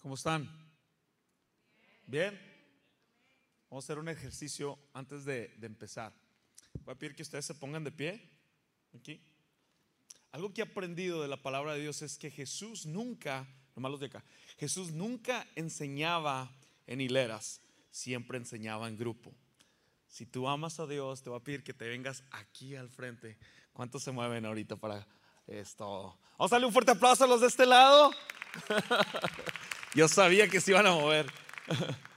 ¿Cómo están? ¿Bien? Vamos a hacer un ejercicio antes de, de empezar. Voy a pedir que ustedes se pongan de pie. Aquí. Algo que he aprendido de la palabra de Dios es que Jesús nunca, nomás los de acá, Jesús nunca enseñaba en hileras, siempre enseñaba en grupo. Si tú amas a Dios, te voy a pedir que te vengas aquí al frente. ¿Cuántos se mueven ahorita para esto? Vamos a darle un fuerte aplauso a los de este lado. Yo sabía que se iban a mover.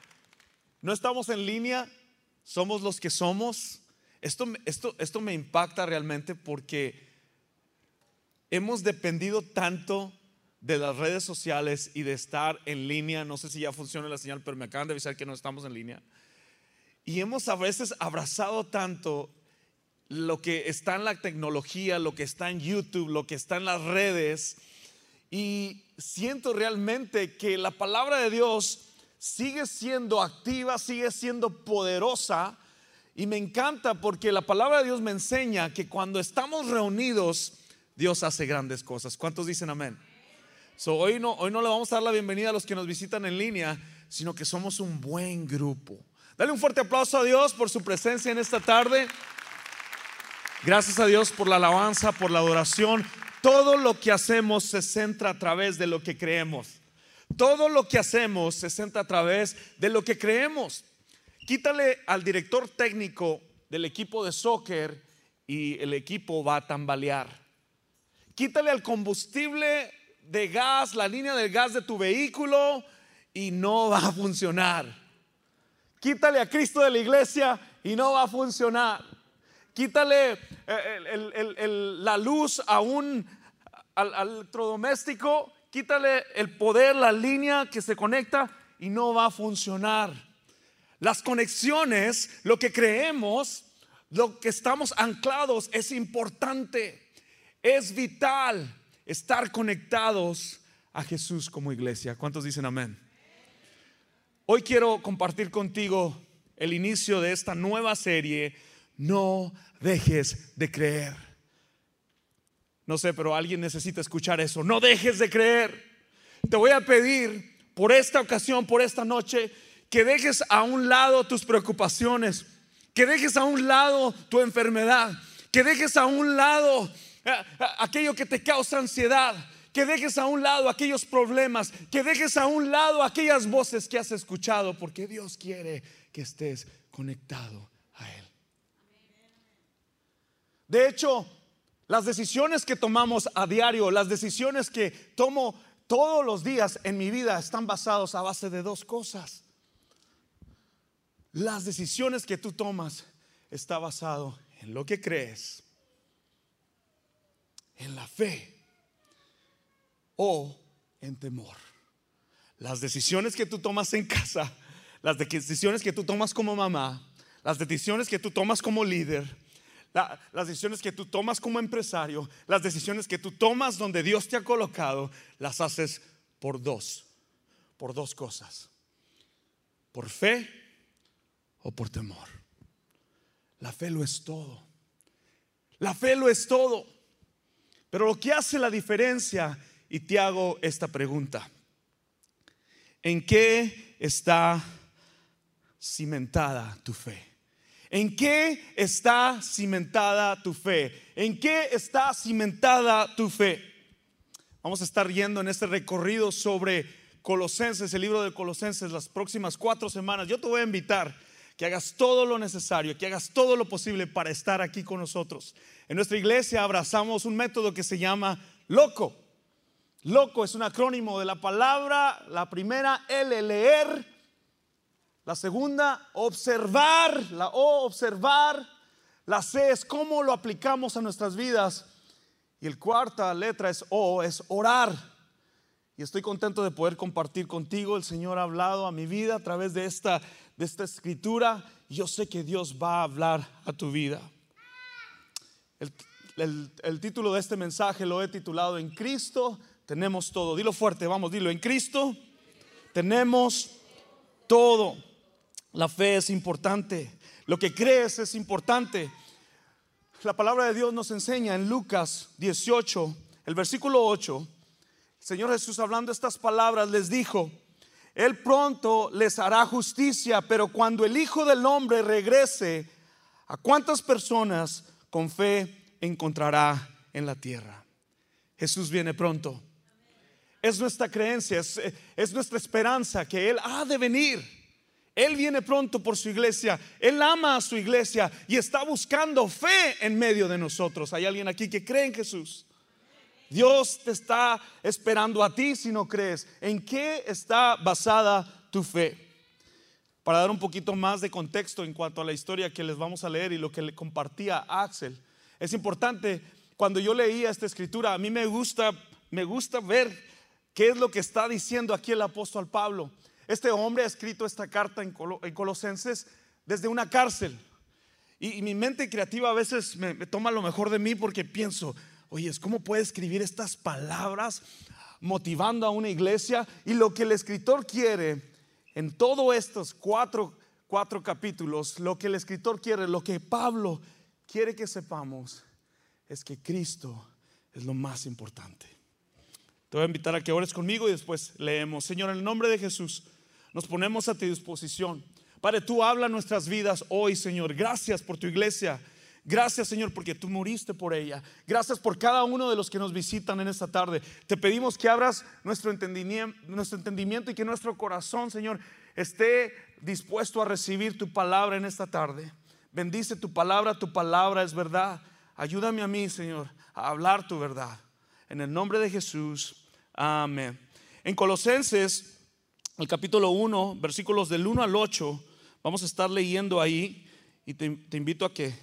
No estamos en línea, somos los que somos. Esto, esto, esto me impacta realmente porque hemos dependido tanto de las redes sociales y de estar en línea. No sé si ya funciona la señal, pero me acaban de avisar que no estamos en línea. Y hemos a veces abrazado tanto lo que está en la tecnología, lo que está en YouTube, lo que está en las redes. Y siento realmente que la palabra de Dios sigue siendo activa, sigue siendo poderosa. Y me encanta porque la palabra de Dios me enseña que cuando estamos reunidos, Dios hace grandes cosas. ¿Cuántos dicen amén? So, hoy, no, hoy no le vamos a dar la bienvenida a los que nos visitan en línea, sino que somos un buen grupo. Dale un fuerte aplauso a Dios por su presencia en esta tarde. Gracias a Dios por la alabanza, por la adoración. Todo lo que hacemos se centra a través de lo que creemos. Todo lo que hacemos se centra a través de lo que creemos. Quítale al director técnico del equipo de soccer y el equipo va a tambalear. Quítale al combustible de gas, la línea del gas de tu vehículo y no va a funcionar. Quítale a Cristo de la iglesia y no va a funcionar. Quítale eh, la luz a un electrodoméstico, quítale el poder, la línea que se conecta y no va a funcionar. Las conexiones, lo que creemos, lo que estamos anclados es importante, es vital estar conectados a Jesús como iglesia. ¿Cuántos dicen amén? Hoy quiero compartir contigo el inicio de esta nueva serie, No dejes de creer. No sé, pero alguien necesita escuchar eso. No dejes de creer. Te voy a pedir por esta ocasión, por esta noche, que dejes a un lado tus preocupaciones, que dejes a un lado tu enfermedad, que dejes a un lado eh, aquello que te causa ansiedad, que dejes a un lado aquellos problemas, que dejes a un lado aquellas voces que has escuchado, porque Dios quiere que estés conectado a Él. De hecho, las decisiones que tomamos a diario, las decisiones que tomo todos los días en mi vida están basados a base de dos cosas. Las decisiones que tú tomas está basado en lo que crees, en la fe o en temor. Las decisiones que tú tomas en casa, las decisiones que tú tomas como mamá, las decisiones que tú tomas como líder, las decisiones que tú tomas como empresario, las decisiones que tú tomas donde Dios te ha colocado, las haces por dos, por dos cosas, por fe o por temor. La fe lo es todo. La fe lo es todo. Pero lo que hace la diferencia, y te hago esta pregunta, ¿en qué está cimentada tu fe? ¿En qué está cimentada tu fe? ¿En qué está cimentada tu fe? Vamos a estar yendo en este recorrido sobre Colosenses, el libro de Colosenses, las próximas cuatro semanas. Yo te voy a invitar que hagas todo lo necesario, que hagas todo lo posible para estar aquí con nosotros. En nuestra iglesia abrazamos un método que se llama LOCO. LOCO es un acrónimo de la palabra, la primera L, leer, la segunda, observar. La O, observar. La C es cómo lo aplicamos a nuestras vidas. Y el cuarta letra es O, es orar. Y estoy contento de poder compartir contigo. El Señor ha hablado a mi vida a través de esta, de esta escritura. Yo sé que Dios va a hablar a tu vida. El, el, el título de este mensaje lo he titulado En Cristo tenemos todo. Dilo fuerte, vamos, dilo. En Cristo tenemos todo. La fe es importante. Lo que crees es importante. La palabra de Dios nos enseña en Lucas 18, el versículo 8. El Señor Jesús hablando estas palabras les dijo, Él pronto les hará justicia, pero cuando el Hijo del Hombre regrese, ¿a cuántas personas con fe encontrará en la tierra? Jesús viene pronto. Es nuestra creencia, es, es nuestra esperanza que Él ha de venir. Él viene pronto por su iglesia. Él ama a su iglesia y está buscando fe en medio de nosotros. Hay alguien aquí que cree en Jesús. Dios te está esperando a ti si no crees. ¿En qué está basada tu fe? Para dar un poquito más de contexto en cuanto a la historia que les vamos a leer y lo que le compartía Axel, es importante cuando yo leía esta escritura, a mí me gusta me gusta ver qué es lo que está diciendo aquí el apóstol Pablo. Este hombre ha escrito esta carta en, Colosenses desde una cárcel. Y, mi mente creativa a veces me, toma lo mejor de mí porque pienso, oye, ¿cómo puede escribir estas palabras motivando a una iglesia? Y lo que el escritor quiere en todos estos cuatro, cuatro capítulos, lo que el escritor quiere, lo que Pablo quiere que sepamos, es que Cristo es lo más importante. Te voy a invitar a que ores conmigo y después leemos. Señor, en el nombre de Jesús nos ponemos a tu disposición. Padre, tú habla nuestras vidas hoy, Señor. Gracias por tu iglesia. Gracias, Señor, porque tú moriste por ella. Gracias por cada uno de los que nos visitan en esta tarde. Te pedimos que abras nuestro entendimiento, nuestro entendimiento y que nuestro corazón, Señor, esté dispuesto a recibir tu palabra en esta tarde. Bendice tu palabra, tu palabra es verdad. Ayúdame a mí, Señor, a hablar tu verdad. En el nombre de Jesús. Amén. En Colosenses el capítulo 1, versículos del 1 al 8, vamos a estar leyendo ahí y te, invito a que,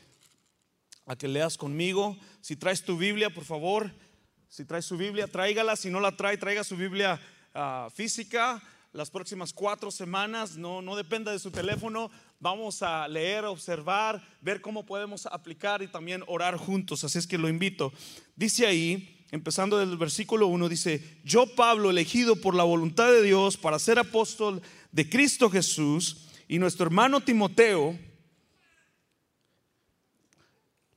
a que leas conmigo. Si traes tu Biblia, por favor, si traes su Biblia, tráigala. Si no la trae, traiga su Biblia ah, física. Las próximas cuatro semanas, no, no dependa de su teléfono, vamos a leer, observar, ver cómo podemos aplicar y también orar juntos. Así es que lo invito. Dice ahí, empezando del versículo 1, dice, yo Pablo, elegido por la voluntad de Dios para ser apóstol de Cristo Jesús, y nuestro hermano Timoteo,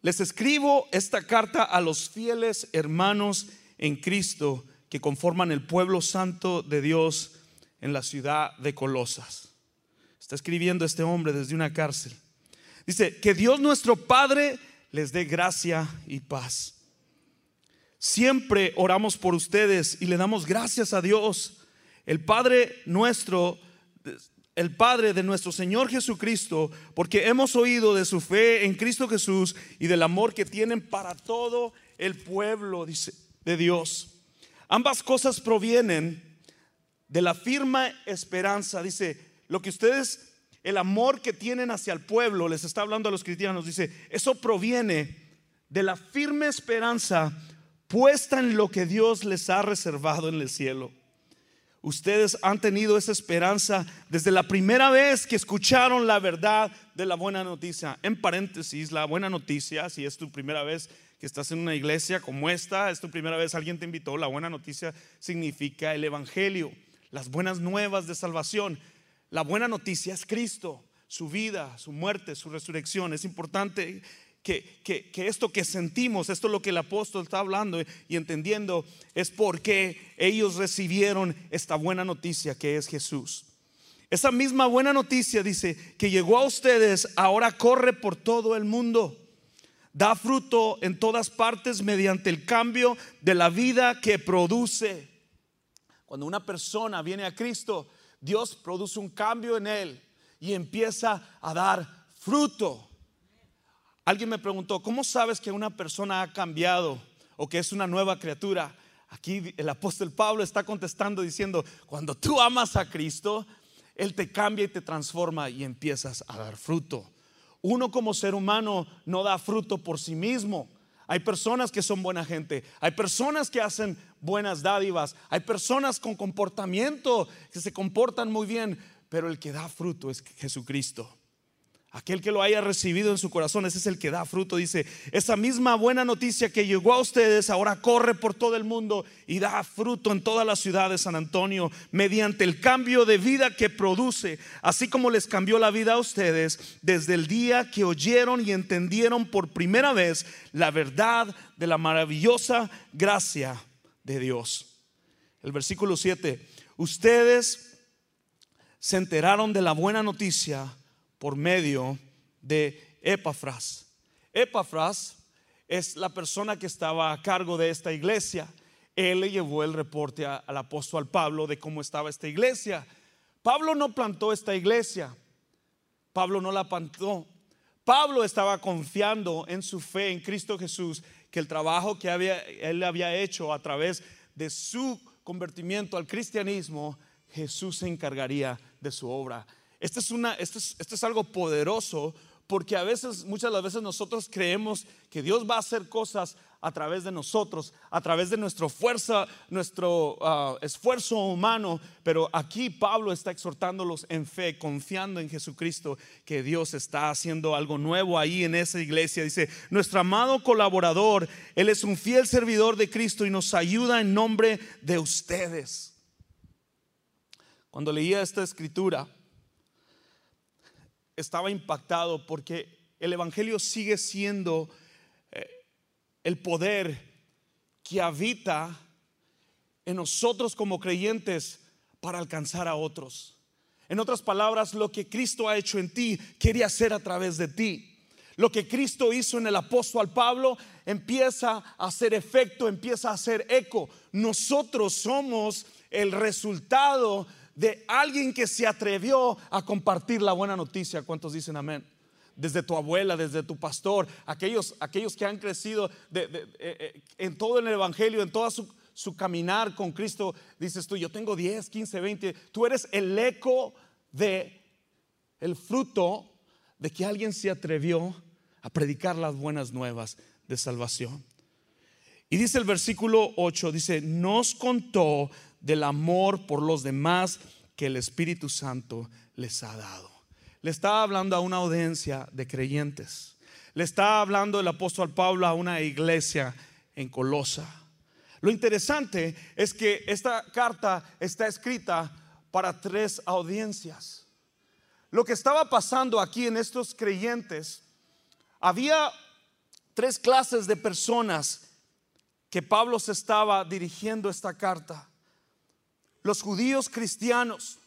les escribo esta carta a los fieles hermanos en Cristo que conforman el pueblo santo de Dios en la ciudad de Colosas. Está escribiendo este hombre desde una cárcel. Dice, que Dios nuestro Padre les dé gracia y paz Siempre oramos por ustedes y le damos gracias a Dios, el Padre nuestro, el Padre de nuestro Señor Jesucristo, porque hemos oído de su fe en Cristo Jesús y del amor que tienen para todo el pueblo de Dios. Ambas cosas provienen de la firme esperanza, dice, lo que ustedes, el amor que tienen hacia el pueblo, les está hablando a los cristianos, dice, eso proviene de la firme esperanza puesta en lo que Dios les ha reservado en el cielo. Ustedes han tenido esa esperanza desde la primera vez que escucharon la verdad de la buena noticia. En paréntesis, la buena noticia, si es tu primera vez que estás en una iglesia como esta, es tu primera vez alguien te invitó, la buena noticia significa el Evangelio, las buenas nuevas de salvación. La buena noticia es Cristo, su vida, su muerte, su resurrección. Es importante que, esto que sentimos, esto es lo que el apóstol está hablando y entendiendo, es porque ellos recibieron esta buena noticia que es Jesús. Esa misma buena noticia dice que llegó a ustedes, ahora corre por todo el mundo. Da fruto en todas partes mediante el cambio de la vida que produce. Cuando una persona viene a Cristo, Dios produce un cambio en él y empieza a dar fruto. Alguien me preguntó, ¿cómo sabes que una persona ha cambiado o que es una nueva criatura? Aquí el apóstol Pablo está contestando diciendo, cuando tú amas a Cristo, Él te cambia y te transforma y empiezas a dar fruto. Uno como ser humano no da fruto por sí mismo. Hay personas que son buena gente, hay personas que hacen buenas dádivas, hay personas con comportamiento que se comportan muy bien, pero el que da fruto es Jesucristo. Aquel que lo haya recibido en su corazón, ese es el que da fruto. Dice, esa misma buena noticia que llegó a ustedes ahora corre por todo el mundo y da fruto en toda la ciudad de San Antonio mediante el cambio de vida que produce, así como les cambió la vida a ustedes desde el día que oyeron y entendieron por primera vez la verdad de la maravillosa gracia de Dios. El versículo 7, ustedes se enteraron de la buena noticia por medio de Epafras. Epafras es la persona que estaba a cargo de esta iglesia. Él le llevó el reporte al apóstol Pablo de cómo estaba esta iglesia. Pablo no plantó esta iglesia. Pablo no la plantó. Pablo estaba confiando en su fe en Cristo Jesús, que el trabajo que él había hecho a través de su convertimiento al cristianismo, Jesús se encargaría de su obra. Esto es, una, esto esto es algo poderoso porque a veces, muchas de las veces nosotros creemos que Dios va a hacer cosas a través de nosotros, a través de nuestra fuerza, nuestro ah, esfuerzo humano, pero aquí Pablo está exhortándolos en fe, confiando en Jesucristo, que Dios está haciendo algo nuevo ahí en esa iglesia. Dice, nuestro amado colaborador, Él es un fiel servidor de Cristo y nos ayuda en nombre de ustedes. Cuando leía esta escritura, estaba impactado porque el Evangelio sigue siendo eh, el poder que habita en nosotros como creyentes para alcanzar a otros. En otras palabras, lo que Cristo ha hecho en ti, quiere hacer a través de ti. Lo que Cristo hizo en el apóstol Pablo empieza a hacer efecto, empieza a hacer eco. Nosotros somos el resultado de alguien que se atrevió a compartir la buena noticia. ¿Cuántos dicen amén? Desde tu abuela, desde tu pastor, aquellos, aquellos que han crecido eh, eh, en todo el Evangelio, en toda su, su caminar con Cristo, dices tú, yo tengo 10, 15, 20, tú eres el eco de el fruto de que alguien se atrevió a predicar las buenas nuevas de salvación. Y dice el versículo 8, dice, nos contó del amor por los demás que el Espíritu Santo les ha dado. Le está hablando a una audiencia de creyentes. Le está hablando el apóstol Pablo a una iglesia en Colosa. Lo interesante es que esta carta está escrita para tres audiencias. Lo que estaba pasando aquí en estos creyentes, había tres clases de personas que Pablo se estaba dirigiendo esta carta los judíos cristianos,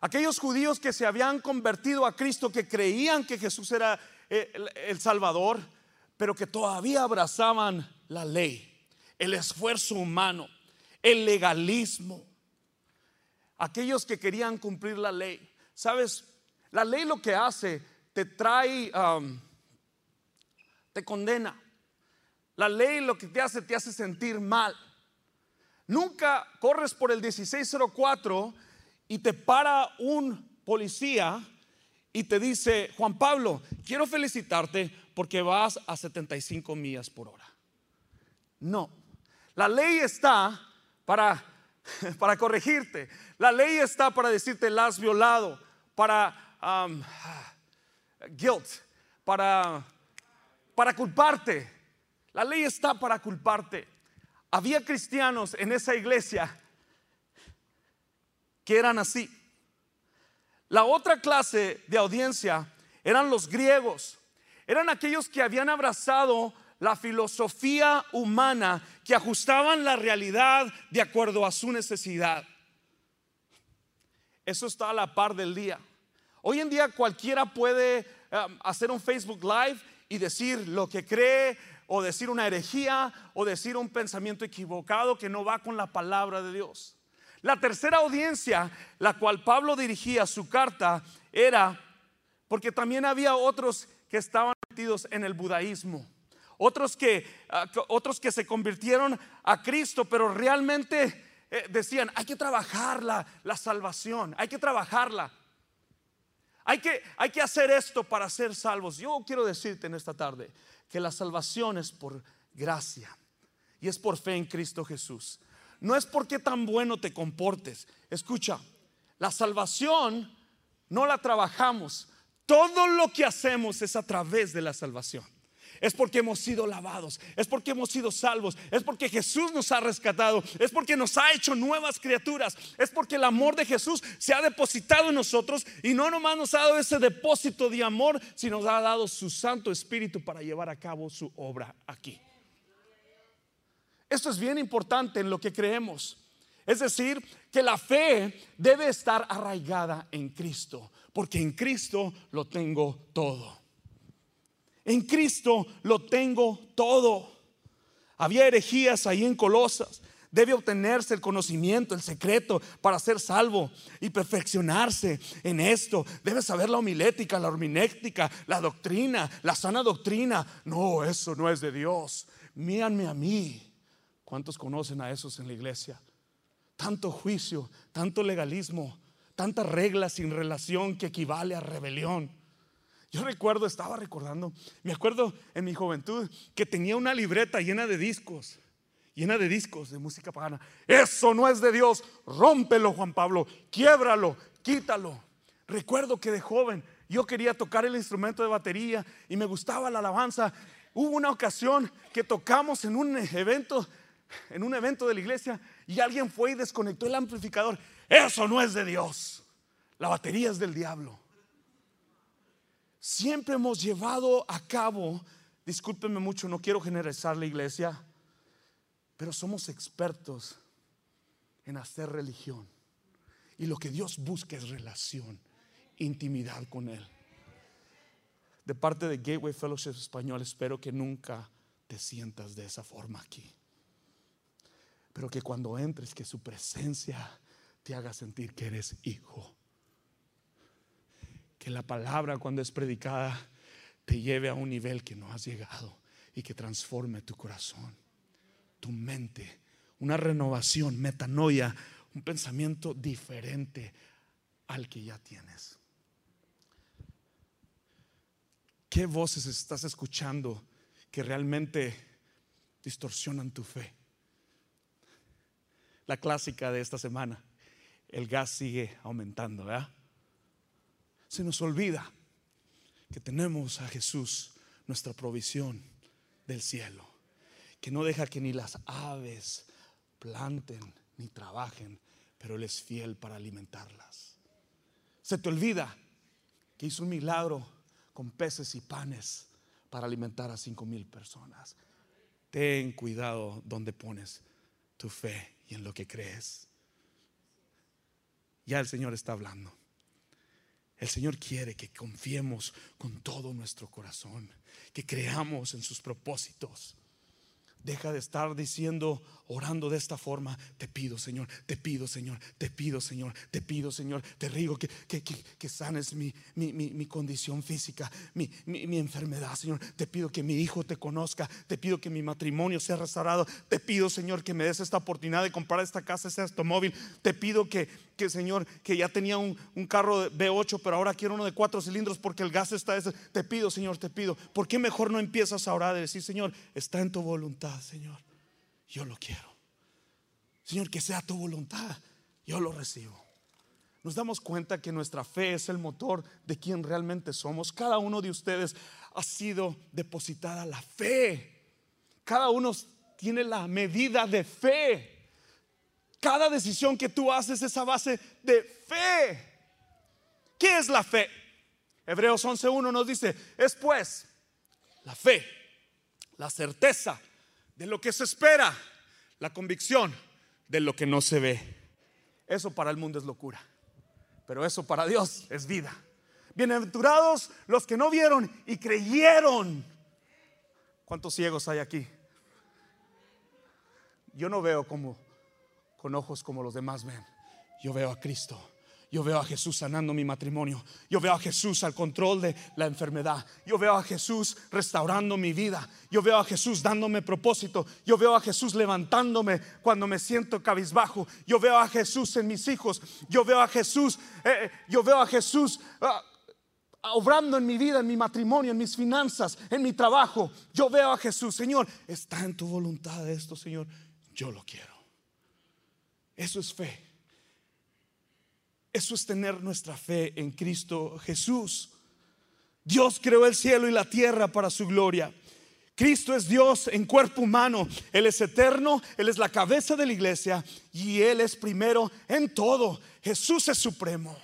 aquellos judíos que se habían convertido a Cristo, que creían que Jesús era eh, el, Salvador, pero que todavía abrazaban la ley, el esfuerzo humano, el legalismo. Aquellos que querían cumplir la ley. Sabes, la ley lo que hace, te trae, um, te condena. La ley lo que te hace, te hace sentir mal. Nunca corres por el 1604 y te para un policía y te dice, Juan Pablo, quiero felicitarte porque vas a 75 millas por hora. No, la ley está para, para corregirte. La ley está para decirte la has violado, para um, guilt, para, para culparte. La ley está para culparte había cristianos en esa iglesia que eran así. La otra clase de audiencia eran los griegos. Eran aquellos que habían abrazado la filosofía humana, que ajustaban la realidad de acuerdo a su necesidad. Eso está a la par del día. Hoy en día cualquiera puede um, hacer un Facebook Live y decir lo que cree, o decir una herejía o decir un pensamiento equivocado que no va con la palabra de Dios. La tercera audiencia, la cual Pablo dirigía su carta, era porque también había otros que estaban metidos en el budaísmo, otros que, ah, otros que se convirtieron a Cristo, pero realmente eh, decían, hay que trabajar la, la salvación, hay que trabajarla. Hay que, hay que hacer esto para ser salvos. Yo quiero decirte en esta tarde, que la salvación es por gracia y es por fe en Cristo Jesús. No es porque tan bueno te comportes. Escucha, la salvación no la trabajamos. Todo lo que hacemos es a través de la salvación es porque hemos sido lavados, es porque hemos sido salvos, es porque Jesús nos ha rescatado, es porque nos ha hecho nuevas criaturas, es porque el amor de Jesús se ha depositado en nosotros y no nomás nos ha dado ese depósito de amor, sino nos ha dado su Santo Espíritu para llevar a cabo su obra aquí. Esto es bien importante en lo que creemos. Es decir, que la fe debe estar arraigada en Cristo, porque en Cristo lo tengo todo. En Cristo lo tengo todo. Había herejías ahí en Colosas. Debe obtenerse el conocimiento, el secreto para ser salvo y perfeccionarse en esto. Debe saber la homilética, la horminéctica, la doctrina, la sana doctrina. No, eso no es de Dios. Míranme a mí. ¿Cuántos conocen a esos en la iglesia? Tanto juicio, tanto legalismo, tantas reglas sin relación que equivale a rebelión. Yo recuerdo, estaba recordando, me acuerdo en mi juventud que tenía una libreta llena de discos, llena de discos de música pagana. Eso no es de Dios, rómpelo Juan Pablo, quiebralo, quítalo. Recuerdo que de joven yo quería tocar el instrumento de batería y me gustaba la alabanza. Hubo una ocasión que tocamos en un evento, en un evento de la iglesia y alguien fue y desconectó el amplificador. Eso no es de Dios. La batería es del diablo siempre hemos llevado a cabo, discúlpenme mucho, no quiero generalizar la iglesia, pero somos expertos en hacer religión. Y lo que Dios busca es relación, intimidad con Él. De parte de Gateway Fellowship Español, espero que nunca te sientas de esa forma aquí. Pero que cuando entres, que su presencia te haga sentir que eres hijo que la palabra cuando es predicada te lleve a un nivel que no has llegado y que transforme tu corazón, tu mente, una renovación, metanoia, un pensamiento diferente al que ya tienes. ¿Qué voces estás escuchando que realmente distorsionan tu fe? La clásica de esta semana, el gas sigue aumentando, ¿verdad? Se nos olvida que tenemos a Jesús, nuestra provisión del cielo, que no deja que ni las aves planten ni trabajen, pero Él es fiel para alimentarlas. Se te olvida que hizo un milagro con peces y panes para alimentar a cinco mil personas. Ten cuidado donde pones tu fe y en lo que crees. Ya el Señor está hablando. El Señor quiere que confiemos con todo nuestro corazón, que creamos en sus propósitos. Deja de estar diciendo, orando de esta forma, te pido Señor, te pido Señor, te pido Señor, te pido Señor, te rigo que, que, sanes mi, mi, condición física, mi, enfermedad Señor, te pido que mi hijo te conozca, te pido que mi matrimonio sea restaurado, te pido Señor que me des esta oportunidad de comprar esta casa, este automóvil, te pido que, que Señor, que ya tenía un, un carro V8, pero ahora quiero uno de cuatro cilindros porque el gas está ese, te pido Señor, te pido, ¿por qué mejor no empiezas a orar y decir Señor, está en tu voluntad Señor? yo lo quiero. Señor, que sea tu voluntad, yo lo recibo. Nos damos cuenta que nuestra fe es el motor de quien realmente somos. Cada uno de ustedes ha sido depositada la fe. Cada uno tiene la medida de fe. Cada decisión que tú haces es a base de fe. ¿Qué es la fe? Hebreos 11.1 nos dice, es pues la fe, la certeza de lo que se espera, la convicción de lo que no se ve. Eso para el mundo es locura, pero eso para Dios es vida. Bienaventurados los que no vieron y creyeron. ¿Cuántos ciegos hay aquí? Yo no veo como con ojos como los demás ven. Yo veo a Cristo yo veo a Jesús sanando mi matrimonio. Yo veo a Jesús al control de la enfermedad. Yo veo a Jesús restaurando mi vida. Yo veo a Jesús dándome propósito. Yo veo a Jesús levantándome cuando me siento cabizbajo. Yo veo a Jesús en mis hijos. Yo veo a Jesús. Eh, eh, yo veo a Jesús. Ah, obrando en mi vida, en mi matrimonio, en mis finanzas, en mi trabajo. Yo veo a Jesús, Señor, está en tu voluntad esto, Señor. Yo lo quiero. Eso es fe. Eso es tener nuestra fe en Cristo Jesús. Dios creó el cielo y la tierra para su gloria. Cristo es Dios en cuerpo humano. Él es eterno, Él es la cabeza de la iglesia y Él es primero en todo. Jesús es supremo.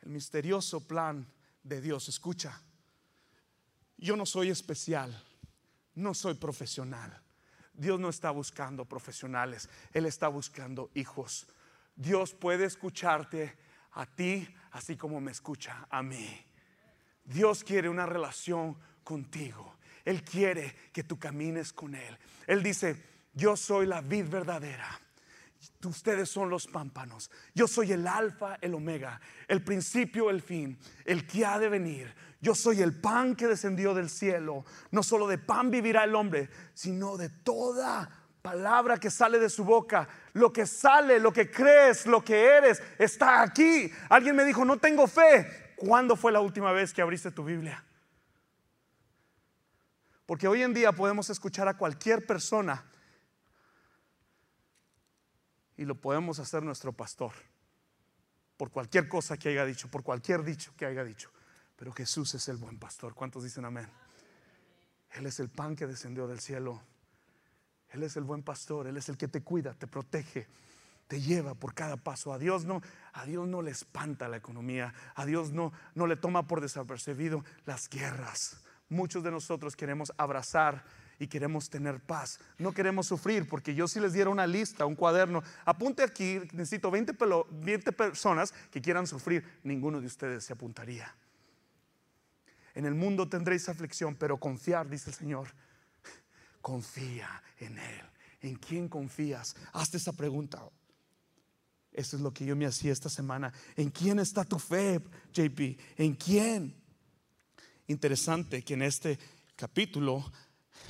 El misterioso plan de Dios, escucha, yo no soy especial, no soy profesional, Dios no está buscando profesionales, Él está buscando hijos. Dios puede escucharte a ti así como me escucha a mí. Dios quiere una relación contigo. Él quiere que tú camines con Él. Él dice, yo soy la vid verdadera. Ustedes son los pámpanos. Yo soy el alfa, el omega, el principio, el fin, el que ha de venir. Yo soy el pan que descendió del cielo. No solo de pan vivirá el hombre, sino de toda palabra que sale de su boca. Lo que sale, lo que crees, lo que eres, está aquí. Alguien me dijo, no tengo fe. ¿Cuándo fue la última vez que abriste tu Biblia? Porque hoy en día podemos escuchar a cualquier persona y lo podemos hacer nuestro pastor. Por cualquier cosa que haya dicho, por cualquier dicho que haya dicho. Pero Jesús es el buen pastor. ¿Cuántos dicen amén? Él es el pan que descendió del cielo. Él es el buen pastor. Él es el que te cuida, te protege, te lleva por cada paso. A Dios no, a Dios no le espanta la economía. A Dios no, no le toma por desapercibido las guerras. Muchos de nosotros queremos abrazar y queremos tener paz. No queremos sufrir, porque yo si les diera una lista, un cuaderno, apunte aquí, necesito 20, 20 personas que quieran sufrir, ninguno de ustedes se apuntaría. En el mundo tendréis aflicción, pero confiar, dice el Señor, confía en Él. ¿En quién confías? Hazte esa pregunta. Eso es lo que yo me hacía esta semana. ¿En quién está tu fe, JP? ¿En quién? Interesante que en este capítulo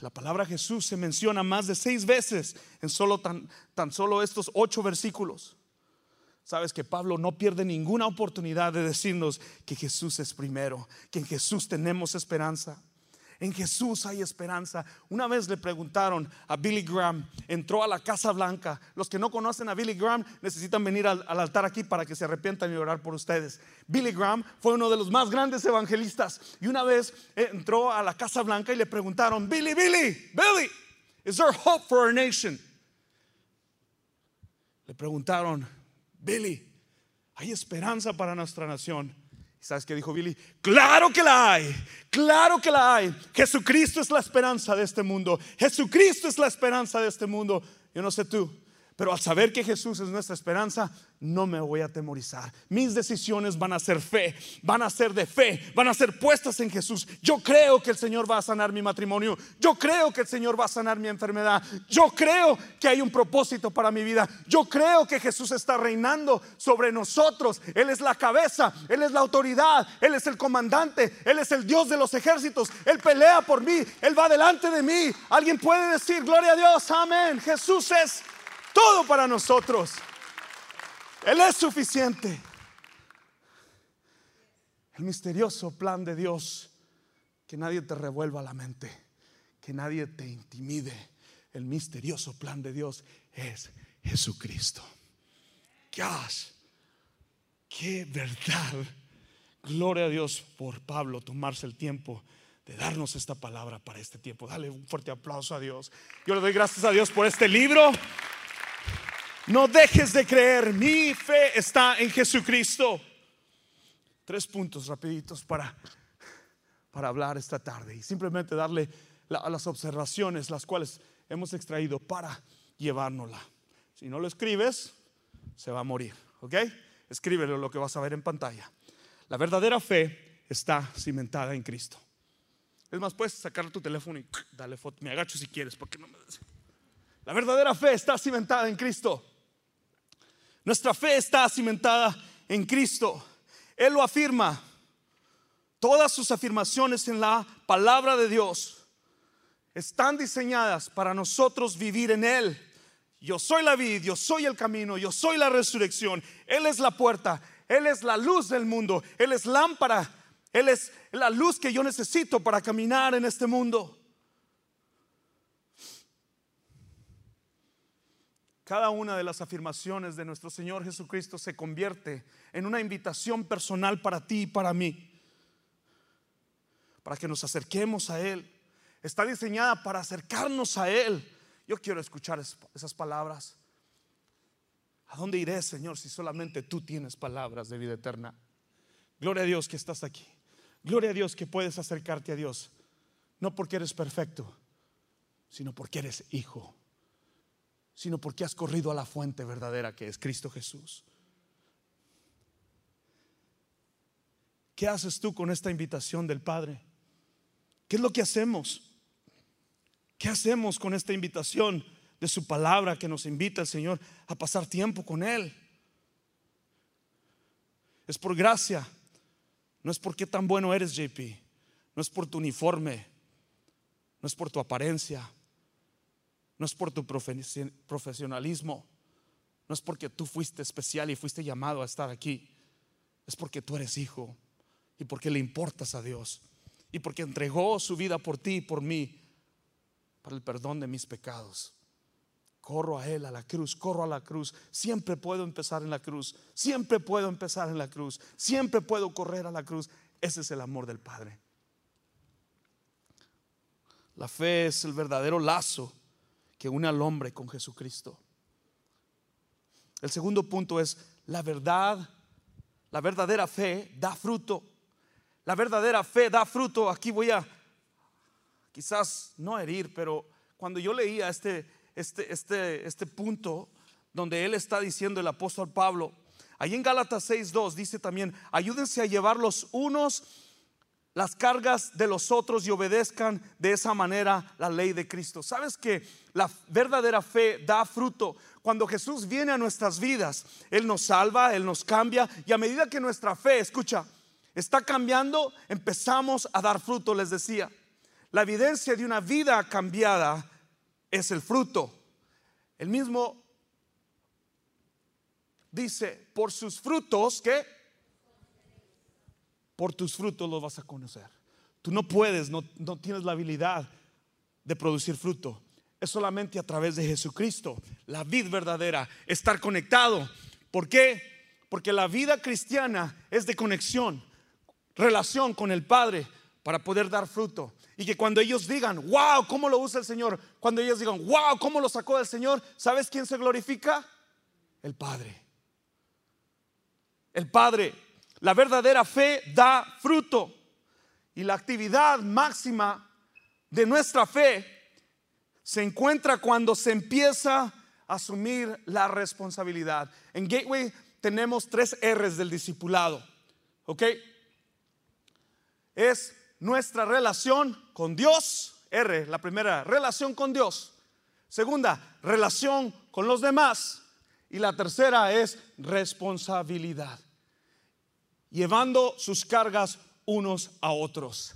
la palabra Jesús se menciona más de seis veces en solo tan, tan solo estos ocho versículos. Sabes que Pablo no pierde ninguna oportunidad de decirnos que Jesús es primero, que en Jesús tenemos esperanza. En Jesús hay esperanza. Una vez le preguntaron a Billy Graham, entró a la Casa Blanca. Los que no conocen a Billy Graham necesitan venir al, altar aquí para que se arrepientan y orar por ustedes. Billy Graham fue uno de los más grandes evangelistas y una vez eh, entró a la Casa Blanca y le preguntaron, Billy, Billy, Billy, is there hope for our nation? Le preguntaron, Billy, ¿hay esperanza para nuestra nación? Sabes qué dijo Billy? Claro que la hay, claro que la hay. Jesucristo es la esperanza de este mundo. Jesucristo es la esperanza de este mundo. Yo no sé tú, pero al saber que Jesús es nuestra esperanza, no me voy a atemorizar. Mis decisiones van a ser fe, van a ser de fe, van a ser puestas en Jesús. Yo creo que el Señor va a sanar mi matrimonio. Yo creo que el Señor va a sanar mi enfermedad. Yo creo que hay un propósito para mi vida. Yo creo que Jesús está reinando sobre nosotros. Él es la cabeza, Él es la autoridad, Él es el comandante, Él es el Dios de los ejércitos. Él pelea por mí, Él va delante de mí. Alguien puede decir, gloria a Dios, amén. Jesús es todo para nosotros. Él es suficiente. El misterioso plan de Dios, que nadie te revuelva la mente, que nadie te intimide. El misterioso plan de Dios es Jesucristo. Dios, qué verdad. Gloria a Dios por Pablo tomarse el tiempo de darnos esta palabra para este tiempo. Dale un fuerte aplauso a Dios. Yo le doy gracias a Dios por este libro. No dejes de creer, mi fe está en Jesucristo. Tres puntos rapiditos para, para hablar esta tarde y simplemente darle a las observaciones las cuales hemos extraído para llevárnosla. Si no lo escribes, se va a morir, ¿ok? Escríbelo lo que vas a ver en pantalla. La verdadera fe está cimentada en Cristo. Es más, puedes sacar tu teléfono y dale foto. Me agacho si quieres, porque no me... La verdadera fe está cimentada en Cristo. Nuestra fe está cimentada en Cristo. Él lo afirma. Todas sus afirmaciones en la palabra de Dios están diseñadas para nosotros vivir en Él. Yo soy la vid, yo soy el camino, yo soy la resurrección. Él es la puerta, Él es la luz del mundo, Él es lámpara, Él es la luz que yo necesito para caminar en este mundo. Cada una de las afirmaciones de nuestro Señor Jesucristo se convierte en una invitación personal para ti y para mí, para que nos acerquemos a Él. Está diseñada para acercarnos a Él. Yo quiero escuchar esas palabras. ¿A dónde iré, Señor, si solamente tú tienes palabras de vida eterna? Gloria a Dios que estás aquí. Gloria a Dios que puedes acercarte a Dios. No porque eres perfecto, sino porque eres hijo, sino porque has corrido a la fuente verdadera que es Cristo Jesús. ¿Qué haces tú con esta invitación del Padre? ¿Qué es lo que hacemos? ¿Qué hacemos con esta invitación de su palabra que nos invita el Señor a pasar tiempo con Él? Es por gracia, no es porque tan bueno eres, JP, no es por tu uniforme, no es por tu apariencia, no es por tu profesionalismo, no es porque tú fuiste especial y fuiste llamado a estar aquí, es porque tú eres hijo y porque le importas a Dios y porque entregó su vida por ti y por mí para el perdón de mis pecados. Corro a Él, a la cruz, corro a la cruz. Siempre puedo empezar en la cruz. Siempre puedo empezar en la cruz. Siempre puedo correr a la cruz. Ese es el amor del Padre. La fe es el verdadero lazo que une al hombre con Jesucristo. El segundo punto es la verdad. La verdadera fe da fruto. La verdadera fe da fruto. Aquí voy a quizás no herir, pero cuando yo leía este, este, este, este punto donde él está diciendo el apóstol Pablo, ahí en Gálatas 6.2 dice también, ayúdense a llevar los unos las cargas de los otros y obedezcan de esa manera la ley de Cristo. ¿Sabes que la verdadera fe da fruto? Cuando Jesús viene a nuestras vidas, Él nos salva, Él nos cambia y a medida que nuestra fe, escucha, está cambiando, empezamos a dar fruto, les decía. La evidencia de una vida cambiada es el fruto. El mismo dice, por sus frutos, ¿qué? Por tus frutos los vas a conocer. Tú no puedes, no, no tienes la habilidad de producir fruto. Es solamente a través de Jesucristo, la vida verdadera, estar conectado. ¿Por qué? Porque la vida cristiana es de conexión relación con el Padre para poder dar fruto. Y que cuando ellos digan, wow, ¿cómo lo usa el Señor? Cuando ellos digan, wow, ¿cómo lo sacó del Señor? ¿Sabes quién se glorifica? El Padre. El Padre. La verdadera fe da fruto. Y la actividad máxima de nuestra fe se encuentra cuando se empieza a asumir la responsabilidad. En Gateway tenemos tres R's del discipulado. ¿Ok? es nuestra relación con Dios. R, la primera, relación con Dios. Segunda, relación con los demás. Y la tercera es responsabilidad. Llevando sus cargas unos a otros.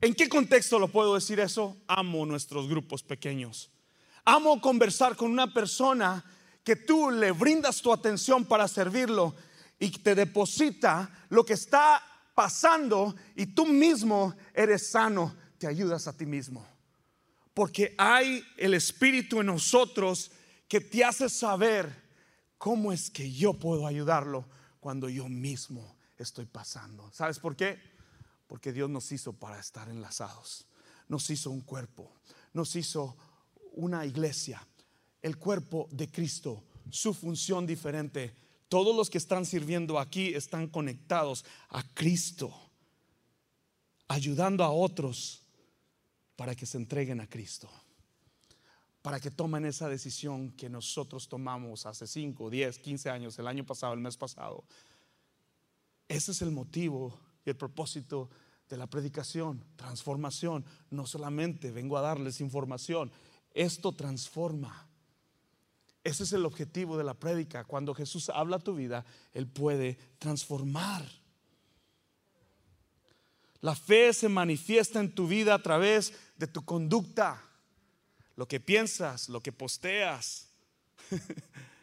¿En qué contexto lo puedo decir eso? Amo nuestros grupos pequeños. Amo conversar con una persona que tú le brindas tu atención para servirlo y te deposita lo que está pasando y tú mismo eres sano, te ayudas a ti mismo. Porque hay el Espíritu en nosotros que te hace saber cómo es que yo puedo ayudarlo cuando yo mismo estoy pasando. ¿Sabes por qué? Porque Dios nos hizo para estar enlazados. Nos hizo un cuerpo. Nos hizo una iglesia. El cuerpo de Cristo. Su función diferente todos los que están sirviendo aquí están conectados a Cristo, ayudando a otros para que se entreguen a Cristo, para que tomen esa decisión que nosotros tomamos hace 5, 10, 15 años, el año pasado, el mes pasado. Ese es el motivo y el propósito de la predicación, transformación. No solamente vengo a darles información, esto transforma. Ese es el objetivo de la prédica. Cuando Jesús habla tu vida, Él puede transformar. La fe se manifiesta en tu vida a través de tu conducta, lo que piensas, lo que posteas.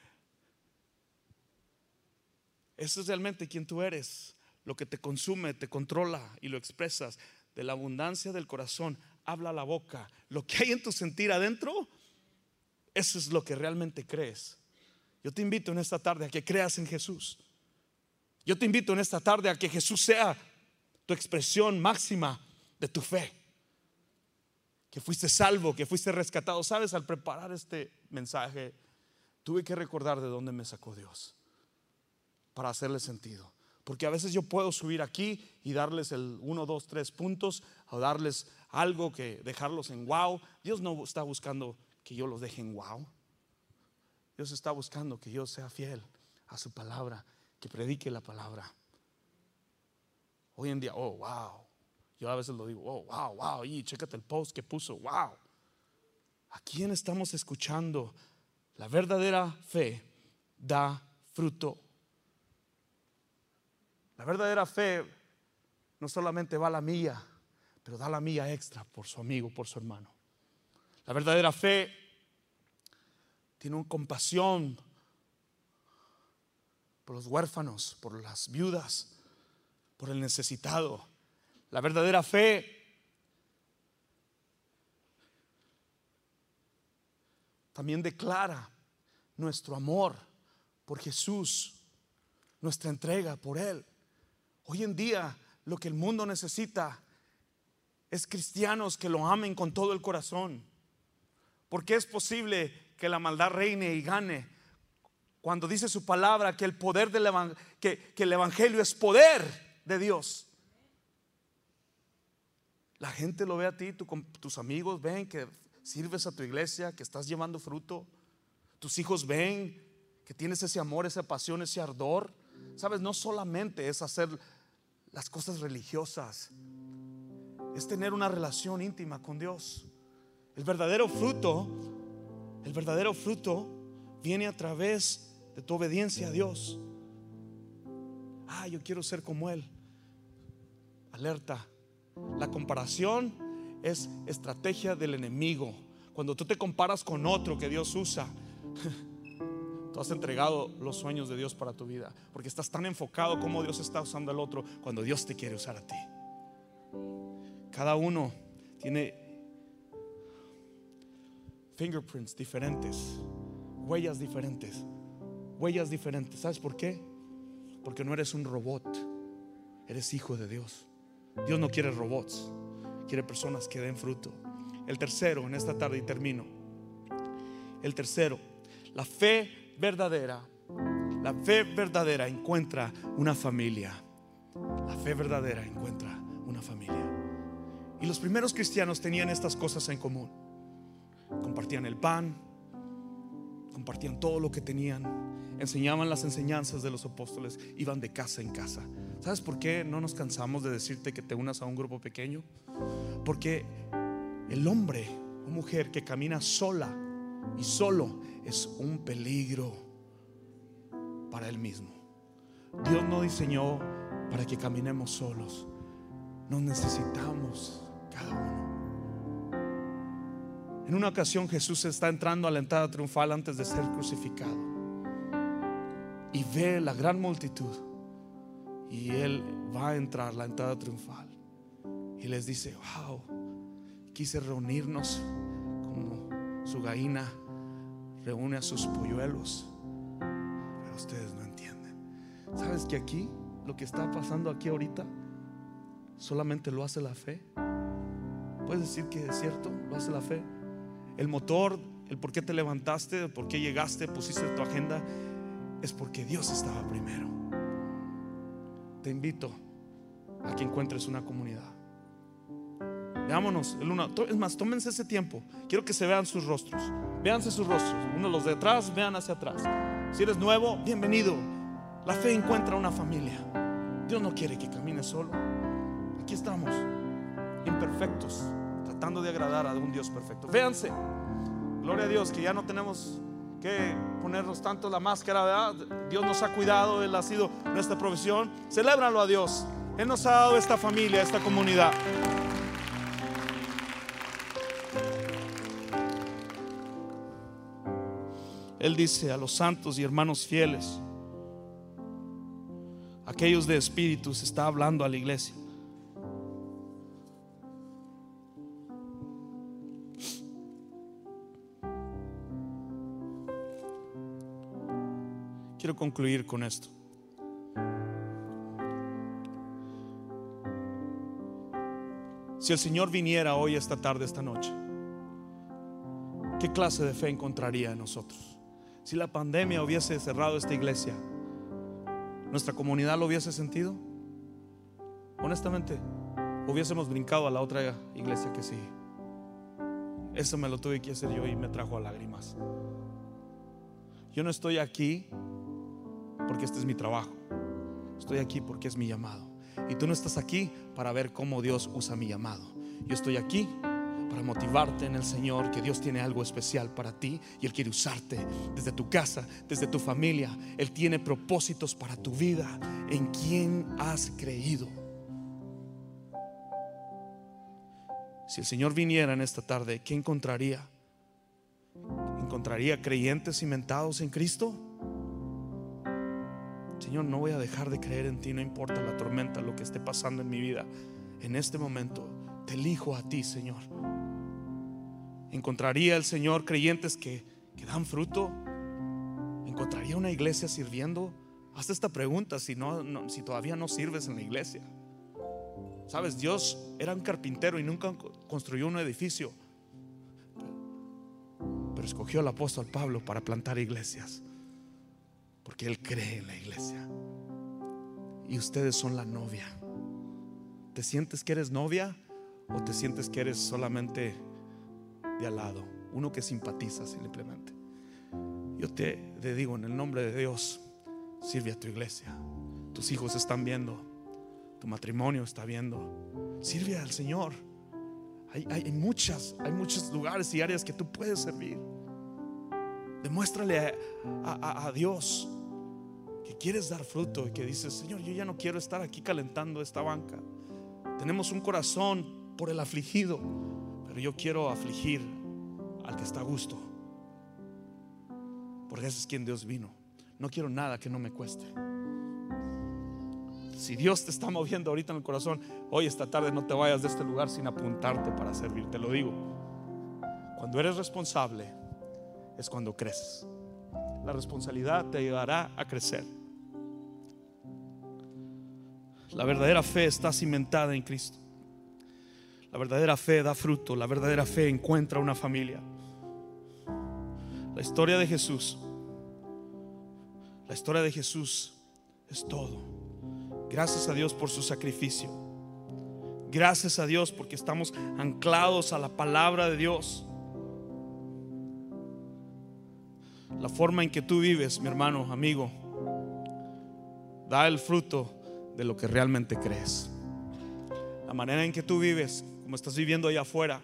Eso es realmente quien tú eres, lo que te consume, te controla y lo expresas. De la abundancia del corazón habla la boca. Lo que hay en tu sentir adentro eso es lo que realmente crees. Yo te invito en esta tarde a que creas en Jesús. Yo te invito en esta tarde a que Jesús sea tu expresión máxima de tu fe. Que fuiste salvo, que fuiste rescatado. Sabes, al preparar este mensaje, tuve que recordar de dónde me sacó Dios para hacerle sentido. Porque a veces yo puedo subir aquí y darles el 1, 2, 3 puntos o darles algo que dejarlos en wow. Dios no está buscando que yo los deje en wow. Dios está buscando que yo sea fiel a su palabra, que predique la palabra. Hoy en día, oh, wow. Yo a veces lo digo, oh, wow, wow. Y chécate el post que puso, wow. ¿A quién estamos escuchando? La verdadera fe da fruto. La verdadera fe no solamente va a la mía, pero da la mía extra por su amigo, por su hermano. La verdadera fe tiene una compasión por los huérfanos, por las viudas, por el necesitado. La verdadera fe también declara nuestro amor por Jesús, nuestra entrega por Él. Hoy en día lo que el mundo necesita es cristianos que lo amen con todo el corazón. Porque es posible que la maldad reine y gane cuando dice su palabra que el poder del que, que el evangelio es poder de Dios. La gente lo ve a ti, tus amigos ven que sirves a tu iglesia, que estás llevando fruto. Tus hijos ven que tienes ese amor, esa pasión, ese ardor. Sabes, no solamente es hacer las cosas religiosas, es tener una relación íntima con Dios. El verdadero fruto, el verdadero fruto viene a través de tu obediencia a Dios. Ah, yo quiero ser como Él. Alerta. La comparación es estrategia del enemigo. Cuando tú te comparas con otro que Dios usa, has entregado los sueños de Dios para tu vida. Porque estás tan enfocado como Dios está usando al otro cuando Dios te quiere usar a ti. Cada uno tiene fingerprints diferentes, huellas diferentes, huellas diferentes. ¿Sabes por qué? Porque no eres un robot, eres hijo de Dios. Dios no quiere robots quiere personas que den fruto. El tercero, en esta tarde y termino. El tercero, la fe verdadera. La fe verdadera encuentra una familia. La fe verdadera encuentra una familia. Y los primeros cristianos tenían estas cosas en común. Compartían el pan, compartían todo lo que tenían, enseñaban las enseñanzas de los apóstoles, iban de casa en casa. ¿Sabes por qué no nos cansamos de decirte que te unas a un grupo pequeño? Porque el hombre o mujer que camina sola y solo es un peligro para él mismo. Dios no diseñó para que caminemos solos. Nos necesitamos cada uno. En una ocasión Jesús está entrando a la entrada triunfal antes de ser crucificado y ve la gran multitud y él va a entrar la entrada triunfal y les dice, wow, quise reunirnos su gallina reúne a sus polluelos, pero ustedes no entienden. ¿Sabes que aquí, lo que está pasando aquí ahorita, solamente lo hace la fe? ¿Puedes decir que es cierto? Lo hace la fe. El motor, el por qué te levantaste, el por qué llegaste, pusiste tu agenda, es porque Dios estaba primero. Te invito a que encuentres una comunidad. Veámonos el uno. Es más, tómense ese tiempo. Quiero que se vean sus rostros. Véanse sus rostros. Uno los de atrás, vean hacia atrás. Si eres nuevo, bienvenido. La fe encuentra una familia. Dios no quiere que camines solo. Aquí estamos, imperfectos, tratando de agradar a un Dios perfecto. Véanse. Gloria a Dios que ya no tenemos que ponernos tanto la máscara, ¿verdad? Dios nos ha cuidado, Él ha sido nuestra provisión. Celébralo a Dios. Él nos ha dado esta familia, esta comunidad. Él dice a los santos y hermanos fieles, aquellos de espíritu, se está hablando a la iglesia. Quiero concluir con esto. Si el Señor viniera hoy, esta tarde, esta noche, ¿qué clase de fe encontraría en nosotros? Si la pandemia hubiese cerrado esta iglesia, ¿nuestra comunidad lo hubiese sentido? Honestamente, hubiésemos brincado a la otra iglesia que sí. Eso me lo tuve que hacer yo y me trajo a lágrimas. Yo no estoy aquí porque este es mi trabajo. Estoy aquí porque es mi llamado. Y tú no estás aquí para ver cómo Dios usa mi llamado. Yo estoy aquí para motivarte en el Señor, que Dios tiene algo especial para ti y Él quiere usarte desde tu casa, desde tu familia. Él tiene propósitos para tu vida. ¿En quién has creído? Si el Señor viniera en esta tarde, ¿qué encontraría? ¿Encontraría creyentes cimentados en Cristo? Señor, no voy a dejar de creer en ti, no importa la tormenta, lo que esté pasando en mi vida. En este momento te elijo a ti, Señor. ¿Encontraría el Señor creyentes que, que dan fruto? ¿Encontraría una iglesia sirviendo? Haz esta pregunta si, no, si todavía no sirves en la iglesia. Sabes, Dios era un carpintero y nunca construyó un edificio. Pero escogió al apóstol Pablo para plantar iglesias. Porque Él cree en la iglesia. Y ustedes son la novia. ¿Te sientes que eres novia o te sientes que eres solamente de al lado? Uno que simpatiza simplemente. Yo te, digo en el nombre de Dios, sirve a tu iglesia. Tus hijos están viendo tu matrimonio está viendo. Sirve al Señor. Hay, muchas, hay muchos lugares y áreas que tú puedes servir. Demuéstrale a, a, Dios que quieres dar fruto y que dices, Señor, yo ya no quiero estar aquí calentando esta banca. Tenemos un corazón por el afligido, yo quiero afligir al que está a gusto. Porque ese es quien Dios vino. No quiero nada que no me cueste. Si Dios te está moviendo ahorita en el corazón, hoy esta tarde no te vayas de este lugar sin apuntarte para servir, te lo digo. Cuando eres responsable es cuando creces. La responsabilidad te ayudará a crecer. La verdadera fe está cimentada en Cristo. La verdadera fe da fruto. La verdadera fe encuentra una familia. La historia de Jesús. La historia de Jesús es todo. Gracias a Dios por su sacrificio. Gracias a Dios porque estamos anclados a la palabra de Dios. La forma en que tú vives, mi hermano, amigo, da el fruto de lo que realmente crees. La manera en que tú vives, como estás viviendo allá afuera,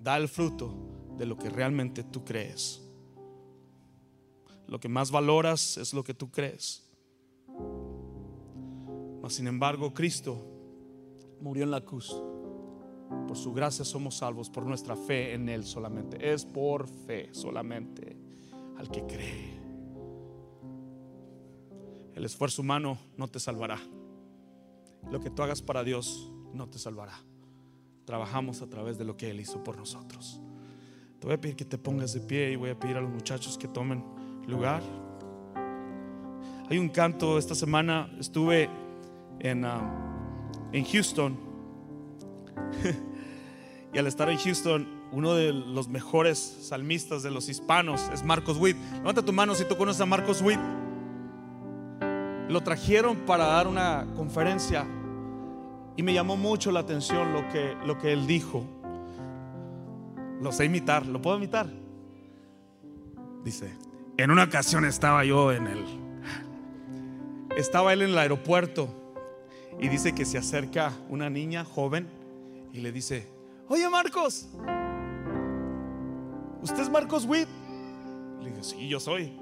da el fruto de lo que realmente tú crees. Lo que más valoras es lo que tú crees sin embargo, Cristo murió en la cruz. Por su gracia somos salvos, por nuestra fe en Él solamente. Es por fe solamente al que cree. El esfuerzo humano no te salvará. Lo que tú hagas para Dios no te salvará. Trabajamos a través de lo que Él hizo por nosotros. Te voy a pedir que te pongas de pie y voy a pedir a los muchachos que tomen lugar. Hay un canto, esta semana estuve en, um, en Houston. y al estar en Houston, uno de los mejores salmistas de los hispanos es Marcos Witt. Levanta tu mano si tú conoces a Marcos Witt. Lo trajeron para dar una conferencia y me llamó mucho la atención lo que, lo que él dijo. Lo sé imitar, ¿lo puedo imitar? Dice, en una ocasión estaba yo en el... Estaba él en el aeropuerto y dice que se acerca una niña joven y le dice, oye Marcos, ¿usted es Marcos Witt? Le digo, sí, yo soy.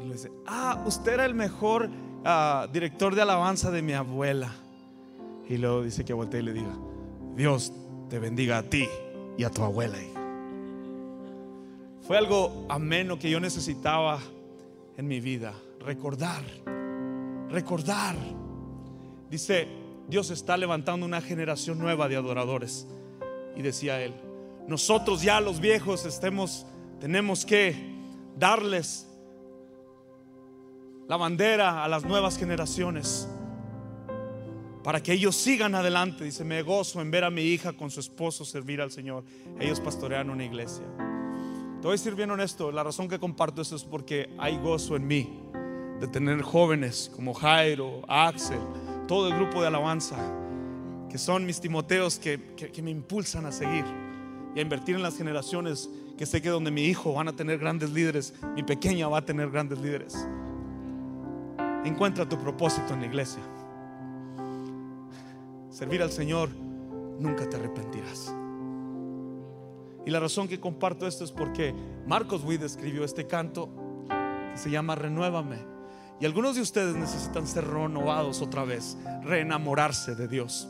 Y le dice, ah, usted era el mejor ah, director de alabanza de mi abuela. Y luego dice que voltee y le diga, Dios te bendiga a ti y a tu abuela. Fue algo ameno que yo necesitaba en mi vida, recordar, recordar Dice, Dios está levantando una generación nueva de adoradores. Y decía él, nosotros ya los viejos estemos, tenemos que darles la bandera a las nuevas generaciones para que ellos sigan adelante. Dice, me gozo en ver a mi hija con su esposo servir al Señor. Ellos pastorean una iglesia. Te voy a decir bien honesto, la razón que comparto esto es porque hay gozo en mí de tener jóvenes como Jairo, Axel, todo el grupo de alabanza, que son mis Timoteos que, que, que me impulsan a seguir y a invertir en las generaciones que sé que donde mi hijo van a tener grandes líderes, mi pequeña va a tener grandes líderes. Encuentra tu propósito en la iglesia. Servir al Señor, nunca te arrepentirás. Y la razón que comparto esto es porque Marcos Witt escribió este canto que se llama Renuévame. Y algunos de ustedes necesitan ser renovados otra vez, reenamorarse de Dios.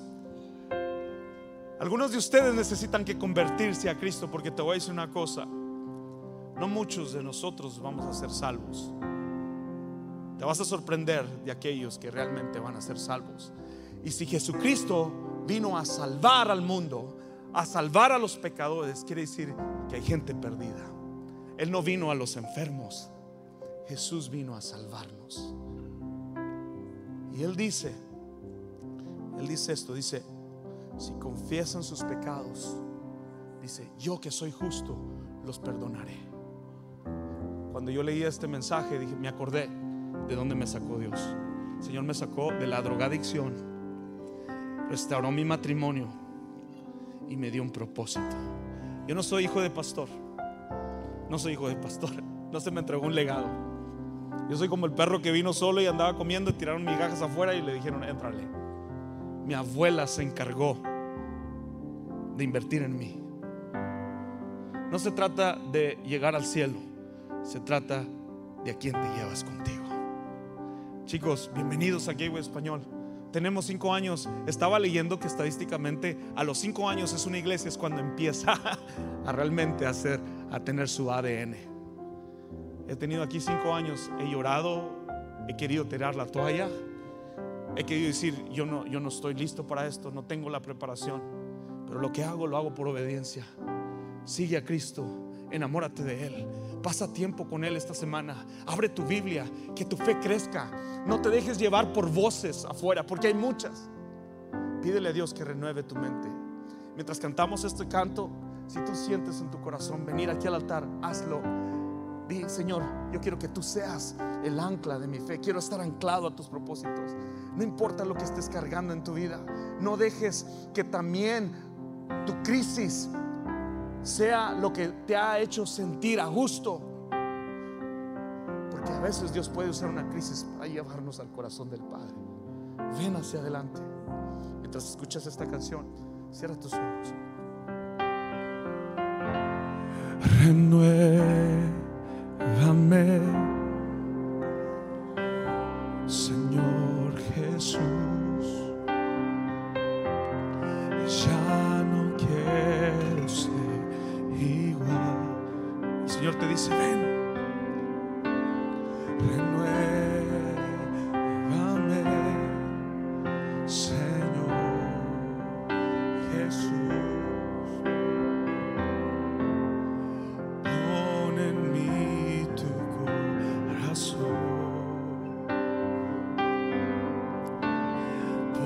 Algunos de ustedes necesitan que convertirse a Cristo porque te voy a decir una cosa. No muchos de nosotros vamos a ser salvos. Te vas a sorprender de aquellos que realmente van a ser salvos. Y si Jesucristo vino a salvar al mundo, a salvar a los pecadores, quiere decir que hay gente perdida. Él no vino a los enfermos, Jesús vino a salvarnos. Y Él dice, Él dice esto, dice, si confiesan sus pecados, dice, yo que soy justo, los perdonaré. Cuando yo leía este mensaje, dije, me acordé de dónde me sacó Dios. El Señor me sacó de la drogadicción, restauró mi matrimonio y me dio un propósito. Yo no soy hijo de pastor, no soy hijo de pastor, no se me entregó un legado. Yo soy como el perro que vino solo y andaba comiendo y tiraron migajas afuera y le dijeron, entrale. Mi abuela se encargó de invertir en mí. No se trata de llegar al cielo, se trata de a quién te llevas contigo. Chicos, bienvenidos a Gateway Español. Tenemos cinco años. Estaba leyendo que estadísticamente a los cinco años es una iglesia, es cuando empieza a realmente hacer, a tener su ADN. He tenido aquí cinco años, he llorado, he querido tirar la toalla, he querido decir, yo no, yo no estoy listo para esto, no tengo la preparación, pero lo que hago lo hago por obediencia. Sigue a Cristo, enamórate de Él, pasa tiempo con Él esta semana, abre tu Biblia, que tu fe crezca, no te dejes llevar por voces afuera, porque hay muchas. Pídele a Dios que renueve tu mente. Mientras cantamos este canto, si tú sientes en tu corazón venir aquí al altar, hazlo. Di, Señor, yo quiero que tú seas el ancla de mi fe. Quiero estar anclado a tus propósitos. No importa lo que estés cargando en tu vida. No dejes que también tu crisis sea lo que te ha hecho sentir a gusto. Porque a veces Dios puede usar una crisis para llevarnos al corazón del Padre. Ven hacia adelante. Mientras escuchas esta canción, cierra tus ojos. Renuévame, Señor Jesús.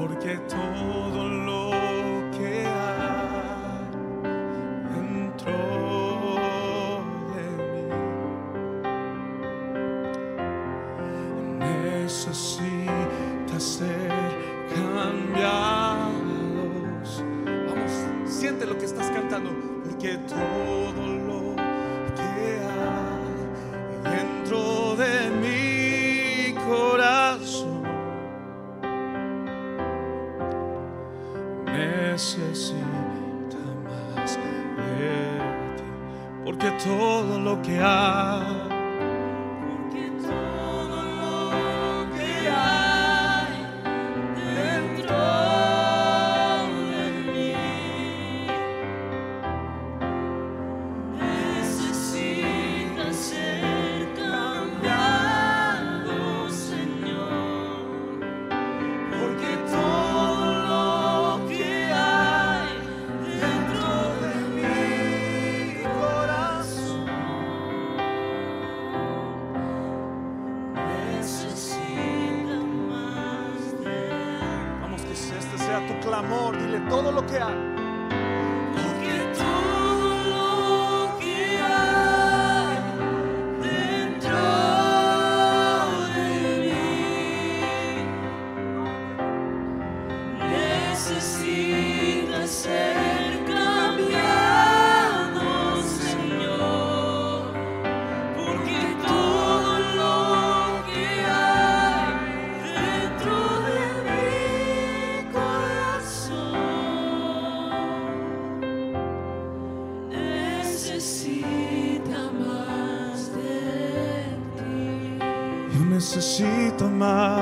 Porque todo lo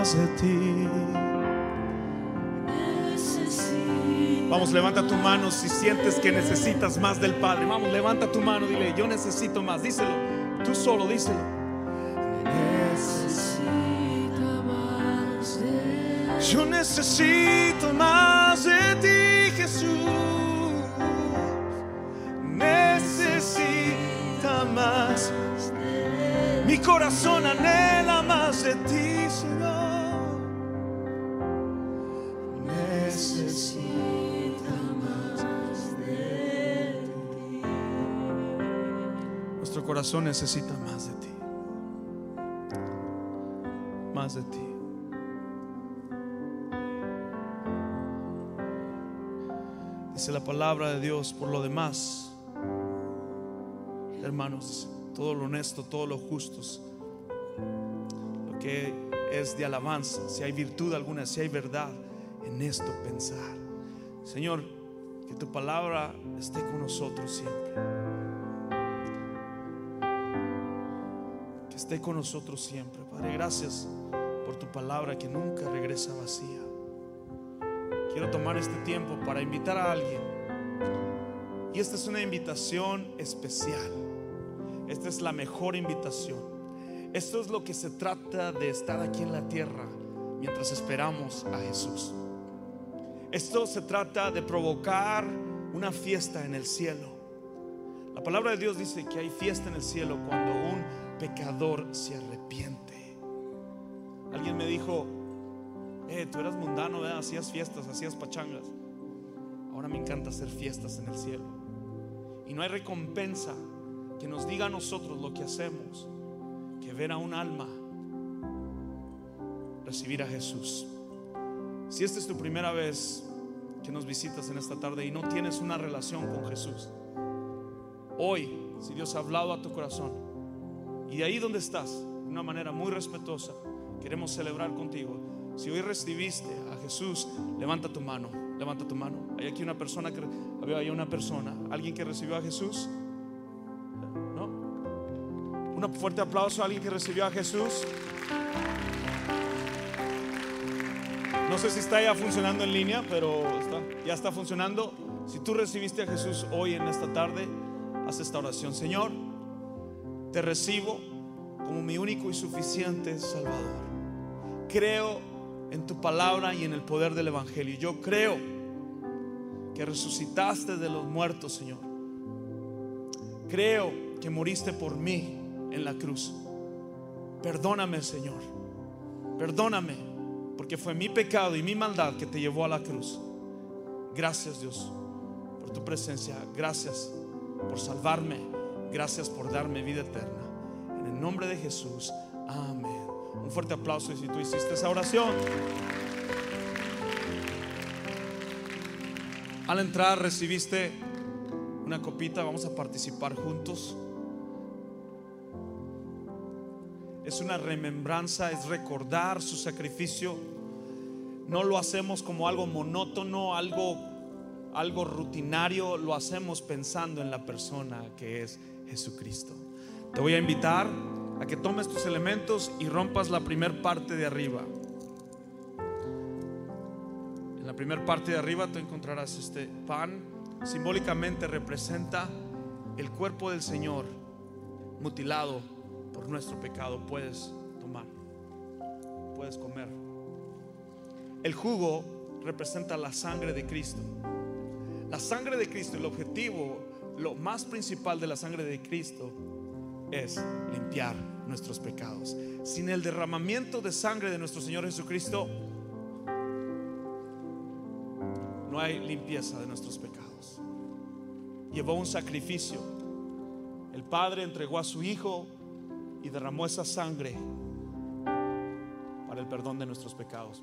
más de ti. Vamos, levanta tu mano si sientes que necesitas más del Padre. Vamos, levanta tu mano, dile, yo necesito más. Díselo, tú solo, díselo. Yo necesito más de ti, Jesús. Necesita más. Mi corazón anhela corazón necesita más de ti. Más de ti. Dice la palabra de Dios por lo demás. Hermanos, todo lo honesto, todo lo justo, lo que es de alabanza, si hay virtud alguna, si hay verdad, en esto pensar. Señor, que tu palabra esté con nosotros siempre. Esté con nosotros siempre. Padre, gracias por tu palabra que nunca regresa vacía. Quiero tomar este tiempo para invitar a alguien. Y esta es una invitación especial. Esta es la mejor invitación. Esto es lo que se trata de estar aquí en la tierra mientras esperamos a Jesús. Esto se trata de provocar una fiesta en el cielo. La palabra de Dios dice que hay fiesta en el cielo cuando un pecador se arrepiente. Alguien me dijo, eh, tú eras mundano, hacías fiestas, hacías pachangas. Ahora me encanta hacer fiestas en el cielo. Y no hay recompensa que nos diga a nosotros lo que hacemos que ver a un alma recibir a Jesús. Si esta es tu primera vez que nos visitas en esta tarde y no tienes una relación con Jesús, hoy, si Dios ha hablado a tu corazón y de ahí donde estás, de una manera muy respetuosa, queremos celebrar contigo. Si hoy recibiste a Jesús, levanta tu mano, levanta tu mano. Hay aquí una persona que había ahí una persona, alguien que recibió a Jesús. ¿No? Un fuerte aplauso a alguien que recibió a Jesús. No sé si está ya funcionando en línea, pero ya está funcionando. Si tú recibiste a Jesús hoy en esta tarde, haz esta oración. Señor, te recibo como mi único y suficiente Salvador. Creo en tu palabra y en el poder del Evangelio. Yo creo que resucitaste de los muertos, Señor. Creo que moriste por mí en la cruz. Perdóname, Señor. Perdóname, porque fue mi pecado y mi maldad que te llevó a la cruz. Gracias, Dios, por tu presencia. Gracias por salvarme. Gracias por darme vida eterna. En el nombre de Jesús. Amén. Un fuerte aplauso si tú hiciste esa oración. Al entrar recibiste una copita, vamos a participar juntos. Es una remembranza, es recordar su sacrificio. No lo hacemos como algo monótono, algo algo rutinario, lo hacemos pensando en la persona que es Jesucristo. Te voy a invitar a que tomes tus elementos y rompas la primer parte de arriba. En la primer parte de arriba tú encontrarás este pan. Simbólicamente representa el cuerpo del Señor mutilado por nuestro pecado. Puedes tomar, puedes comer. El jugo representa la sangre de Cristo. La sangre de Cristo, el objetivo, lo más principal de la sangre de Cristo es limpiar nuestros pecados. Sin el derramamiento de sangre de nuestro Señor Jesucristo, no hay limpieza de nuestros pecados. Llevó un sacrificio. El Padre entregó a su Hijo y derramó esa sangre para el perdón de nuestros pecados.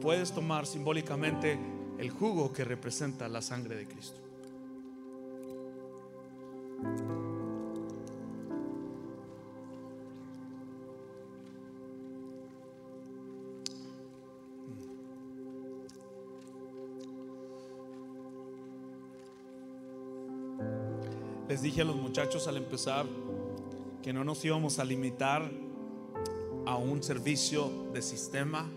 Puedes tomar simbólicamente el jugo que representa la sangre de Cristo. Les dije a los muchachos al empezar que no nos íbamos a limitar a un servicio de sistema,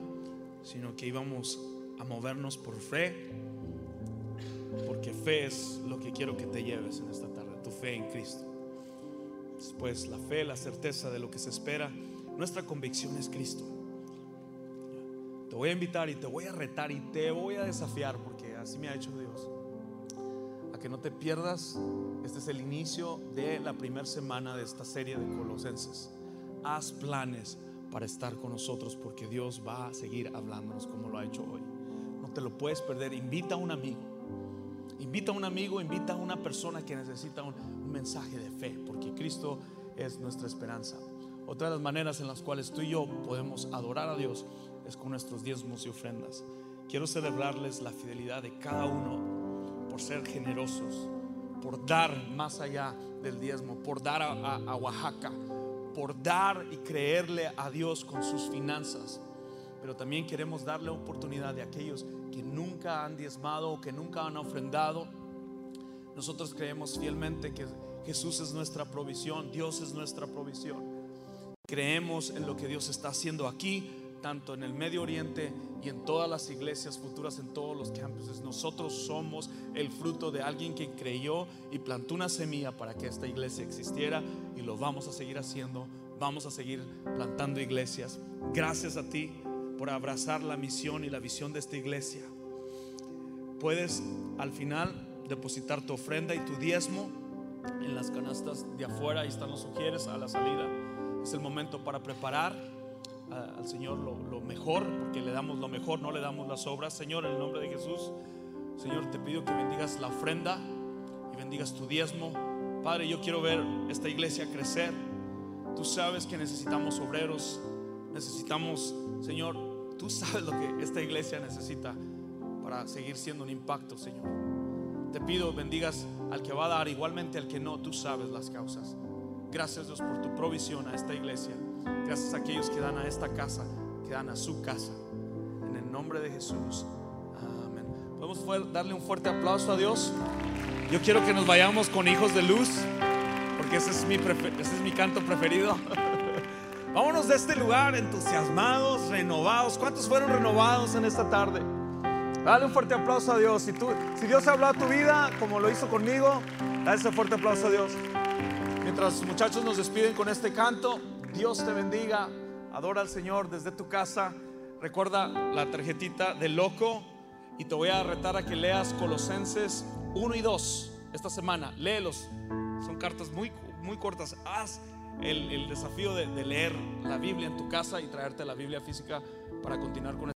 sino que íbamos movernos por fe, porque fe es lo que quiero que te lleves en esta tarde, tu fe en Cristo. Después la fe, la certeza de lo que se espera, nuestra convicción es Cristo. Te voy a invitar y te voy a retar y te voy a desafiar, porque así me ha hecho Dios, a que no te pierdas. Este es el inicio de la primera semana de esta serie de Colosenses. Haz planes para estar con nosotros porque Dios va a seguir hablándonos como lo ha hecho hoy. Te lo puedes perder. Invita a un amigo. Invita a un amigo, invita a una persona que necesita un, mensaje de fe, porque Cristo es nuestra esperanza. Otra de las maneras en las cuales tú y yo podemos adorar a Dios es con nuestros diezmos y ofrendas. Quiero celebrarles la fidelidad de cada uno por ser generosos, por dar más allá del diezmo, por dar a Oaxaca, por dar y creerle a Dios con sus finanzas. Pero también queremos darle oportunidad de aquellos que nunca han diezmado o que nunca han ofrendado. Nosotros creemos fielmente que Jesús es nuestra provisión, Dios es nuestra provisión. Creemos en lo que Dios está haciendo aquí, tanto en el Medio Oriente y en todas las iglesias futuras, en todos los campuses. Nosotros somos el fruto de alguien que creyó y plantó una semilla para que esta iglesia existiera y lo vamos a seguir haciendo. Vamos a seguir plantando iglesias. Gracias a ti por abrazar la misión y la visión de esta iglesia. Puedes al final depositar tu ofrenda y tu diezmo en las canastas de afuera. Ahí están los sugieres a la salida. Es el momento para preparar a- al Señor lo, lo mejor, porque le damos lo mejor, no le damos las obras. Señor, en el nombre de Jesús, Señor, te pido que bendigas la ofrenda y bendigas tu diezmo. Padre, yo quiero ver esta iglesia crecer. Tú sabes que necesitamos obreros, necesitamos, Señor, tú sabes lo que esta iglesia necesita para seguir siendo un impacto, Señor. Te pido bendigas al que va a dar, igualmente al que no, tú sabes las causas. Gracias Dios por tu provisión a esta iglesia. Gracias a aquellos que dan a esta casa, que dan a su casa. En el nombre de Jesús. Amén. Podemos darle un fuerte aplauso a Dios. Yo quiero que nos vayamos con hijos de luz, porque ese es mi, es mi canto preferido. Vámonos de este lugar entusiasmados, renovados. ¿Cuántos fueron renovados en esta tarde? Dale un fuerte aplauso a Dios. Si, Dios ha hablado a tu vida como lo hizo conmigo, dale ese fuerte aplauso a Dios. Mientras los muchachos nos despiden con este canto, Dios te bendiga. Adora al Señor desde tu casa. Recuerda la tarjetita de loco y te voy a retar a que leas Colosenses 1 y 2 esta semana. Léelos. Son cartas muy, muy cortas. Haz el, el desafío de, de leer la Biblia en tu casa y traerte la Biblia física para continuar con